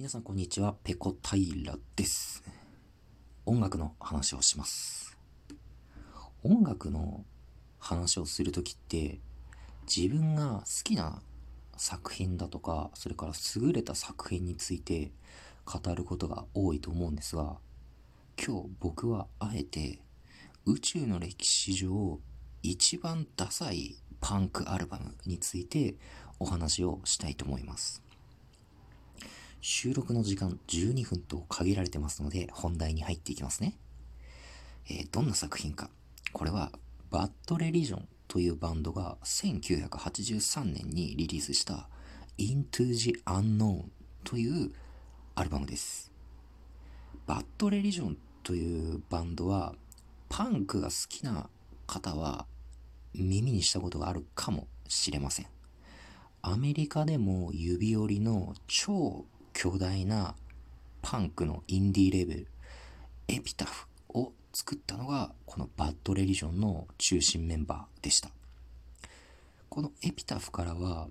皆さんこんにちは、ペコ平です。音楽の話をします。音楽の話をするときって、自分が好きな作品だとか、それから優れた作品について語ることが多いと思うんですが、今日僕はあえて宇宙の歴史上一番ダサいパンクアルバムについてお話をしたいと思います。収録の時間12分と限られてますので本題に入っていきますね。えーどんな作品か。これはバッドレリジョンというバンドが1983年にリリースした Into the Unknown というアルバムです。バッドレリジョンというバンドはパンクが好きな方は耳にしたことがあるかもしれません。アメリカでも指折りの超巨大なパンクのインディーレベル、エピタフを作ったのがこのバッドレリジョンの中心メンバーでした。このエピタフからは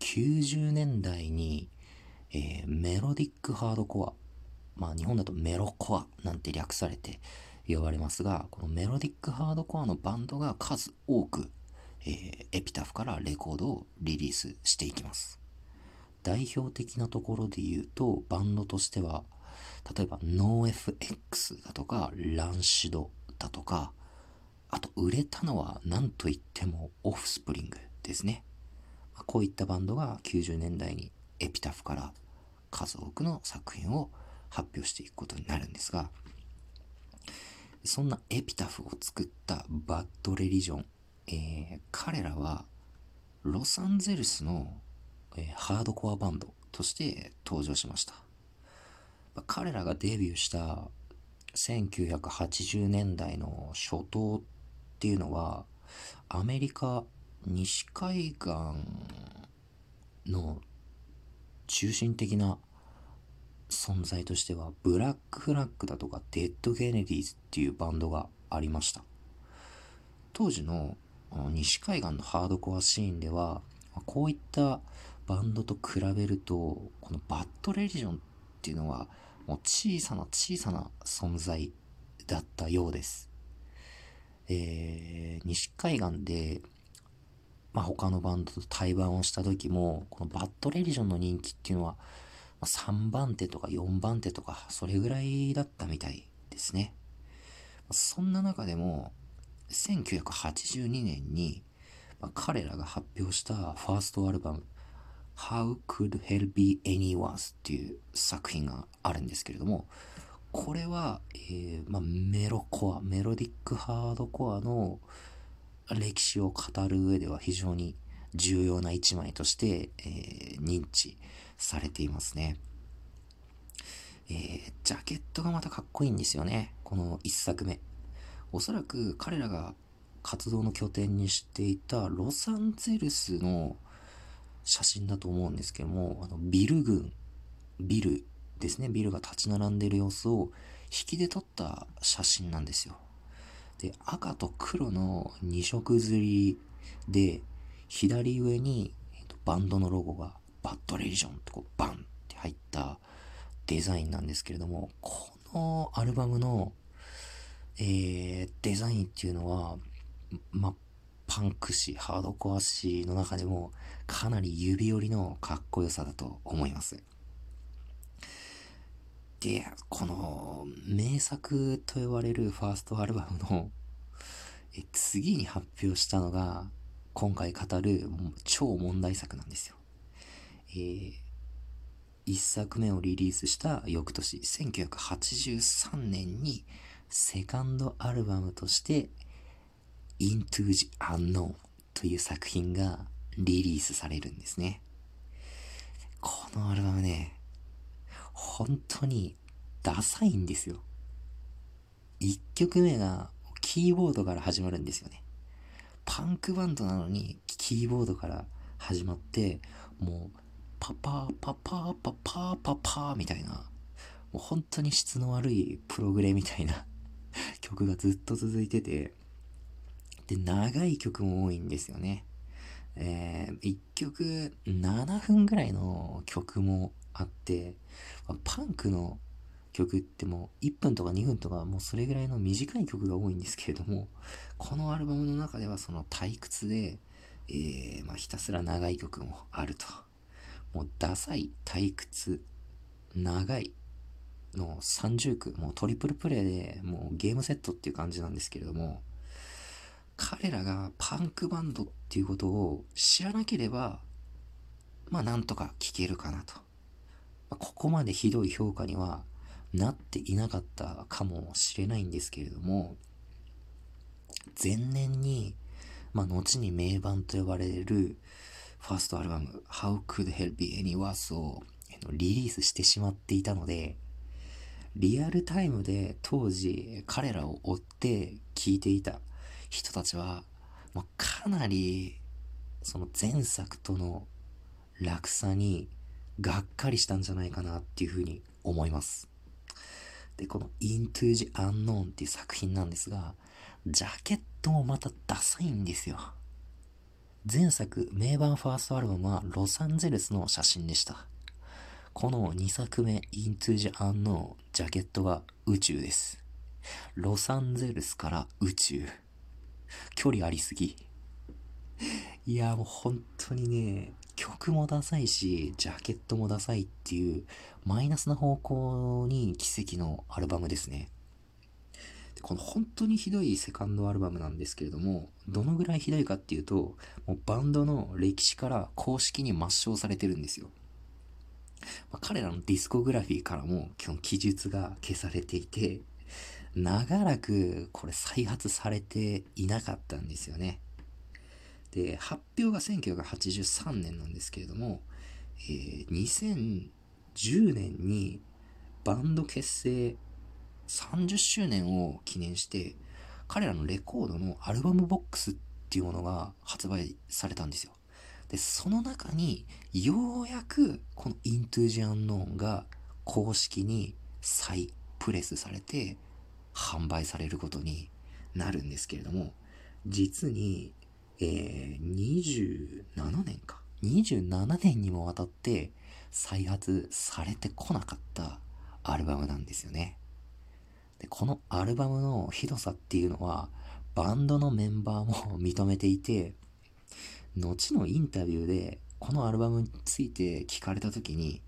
90年代に、えーメロディックハードコア、まあ日本だとメロコアなんて略されて呼ばれますが、このメロディックハードコアのバンドが数多く、えーエピタフからレコードをリリースしていきます。代表的なところで言うと、バンドとしては、例えば NoFX だとか、ランシドだとか、あと売れたのは何と言ってもオフスプリングですね。こういったバンドが90年代にエピタフから数多くの作品を発表していくことになるんですが、そんなエピタフを作ったバッドレリジョン、えー彼らはロサンゼルスの、えーハードコアバンドとして登場しました。まあ彼らがデビューした1980年代の初頭っていうのはアメリカ西海岸の中心的な存在としてはブラックフラッグだとかデッド・ケネディーズっていうバンドがありました当時の西海岸のハードコアシーンではこういったバンドと比べるとこのバッドレリジョンっていうのはもう小さな小さな存在だったようです、えー西海岸でまあ、他のバンドと対バンをした時もこのバッドレリジョンの人気っていうのはま3番手とか4番手とかそれぐらいだったみたいですね。そんな中でも1982年に、ま彼らが発表したファーストアルバム How Could Hell Be Any Worse? っていう作品があるんですけれどもこれは、えーまあ、メロコアメロディックハードコアの歴史を語る上では非常に重要な一枚として、えー認知されていますね。えージャケットがまたかっこいいんですよね。この一作目。おそらく彼らが活動の拠点にしていたロサンゼルスの写真だと思うんですけども、あのビル群、ビルですね、ビルが立ち並んでいる様子を引きで撮った写真なんですよ。で、赤と黒の2色刷りで、左上に、バンドのロゴがバッドレリジョンってこうバンって入ったデザインなんですけれども、このアルバムの、えーデザインっていうのは、ま、パンク誌、ハードコア誌の中でもかなり指折りのかっこよさだと思います。で、この名作と呼ばれるファーストアルバムのえ次に発表したのが今回語る超問題作なんですよ。えー一作目をリリースした翌年1983年にセカンドアルバムとして Into the Unknown という作品がリリースされるんですね。このアルバムね、本当にダサいんですよ。1曲目がキーボードから始まるんですよね。パンクバンドなのにキーボードから始まって、もうパパーパパーパパーパパーみたいな、もう本当に質の悪いプログレみたいな曲がずっと続いてて、で、長い曲も多いんですよね。えー、1曲7分ぐらいの曲もあって、パンクの曲ってもう1分とか2分とかもうそれぐらいの短い曲が多いんですけれども、このアルバムの中ではその退屈で、えー、まあ、ひたすら長い曲もあると。もうダサい、退屈、長いの30区、もうトリプルプレイでもうゲームセットっていう感じなんですけれども、彼らがパンクバンドっていうことを知らなければ、まあなんとか聞けるかなと。まあ、ここまでひどい評価にはなっていなかったかもしれないんですけれども、前年に、まあ後に名盤と呼ばれるファーストアルバム How Could Hell Be Any Worse をリリースしてしまっていたので、リアルタイムで当時彼らを追って聴いていた人たちは、もうかなりその前作との落差にがっかりしたんじゃないかなっていうふうに思います。で、この Into the Unknown っていう作品なんですが、ジャケットもまたダサいんですよ。前作、名盤ファーストアルバムはロサンゼルスの写真でした。この2作目、Into the Unknown ジャケットは宇宙です。ロサンゼルスから宇宙。距離ありすぎ。いや、もう本当にね、曲もダサいし、ジャケットもダサいっていう、マイナスな方向に奇跡のアルバムですね。この本当にひどいセカンドアルバムなんですけれども、どのぐらいひどいかっていうと、もうバンドの歴史から公式に抹消されてるんですよ。まあ、彼らのディスコグラフィーからも基本記述が消されていて、長らくこれ再発されていなかったんですよね。で、発表が1983年なんですけれども、えー、2010年にバンド結成30周年を記念して、彼らのレコードのアルバムボックスっていうものが発売されたんですよ。で、その中に、ようやく、この Into the Unknown が公式に再プレスされて、販売されることになるんですけれども、実にえー、27年か。27年にもわたって再発されてこなかったアルバムなんですよね。で、このアルバムのひどさっていうのは、バンドのメンバーも 認めていて、後のインタビューでこのアルバムについて聞かれた時に、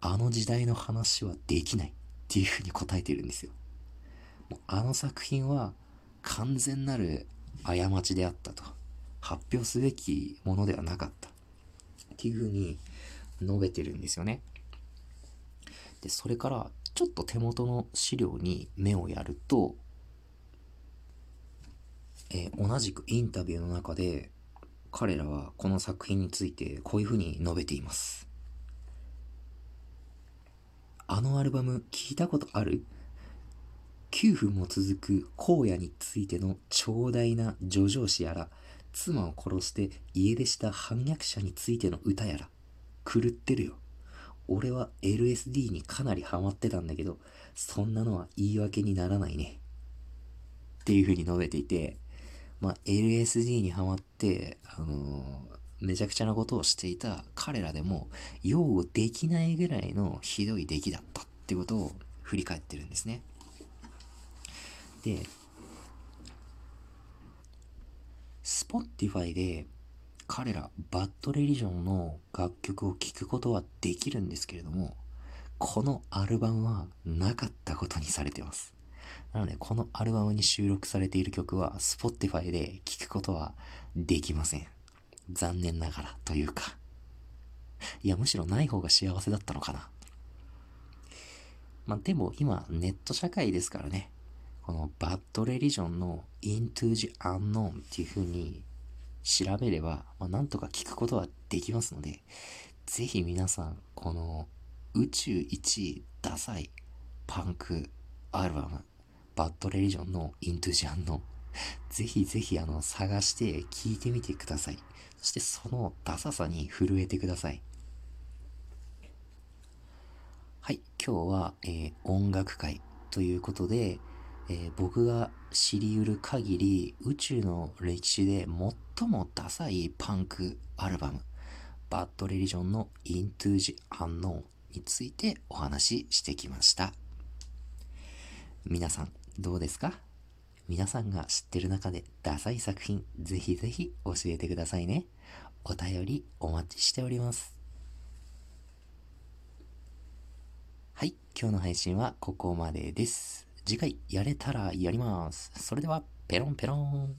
あの時代の話はできないっていうふうに答えてるんですよ。もうあの作品は完全なる過ちであったと。発表すべきものではなかった。っていうふうに述べてるんですよね。で、それから、ちょっと手元の資料に目をやると、えー、同じくインタビューの中で、彼らはこの作品についてこういうふうに述べています。あのアルバム聞いたことある？?9 分も続く荒野についての長大な叙情詩やら、妻を殺して家出した反逆者についての歌やら、狂ってるよ。俺は LSD にかなりハマってたんだけど、そんなのは言い訳にならないね。っていうふうに述べていて、まあ、LSD にハマって、あのー、めちゃくちゃなことをしていた彼らでも、擁護できないぐらいのひどい出来だったってことを振り返ってるんですね。で、Spotify で彼らバッドレリジョンの楽曲を聴くことはできるんですけれども、このアルバムはなかったことにされてます。なので、このアルバムに収録されている曲は Spotify で聴くことはできません。残念ながらというか。いや、むしろない方が幸せだったのかな。まあ、でも今ネット社会ですからね。このバッドレリジョンの Into the Unknown っていう風に調べれば、まあ、なんとか聞くことはできますので、ぜひ皆さん、この宇宙一ダサいパンクアルバム、バッドレリジョンの Into the Unknown、ぜひぜひあの探して聞いてみてください。そしてそのダサさに震えてください。はい、今日は、えー、音楽会ということで、えー、僕が知りうる限り宇宙の歴史で最もダサいパンクアルバムバッドレリジョンの Into the Unknown についてお話ししてきました。皆さんどうですか？皆さんが知ってる中でダサい作品ぜひぜひ教えてくださいね。お便りお待ちしております。はい今日の配信はここまでです。次回やれたらやります。それでは、ペロンペロン。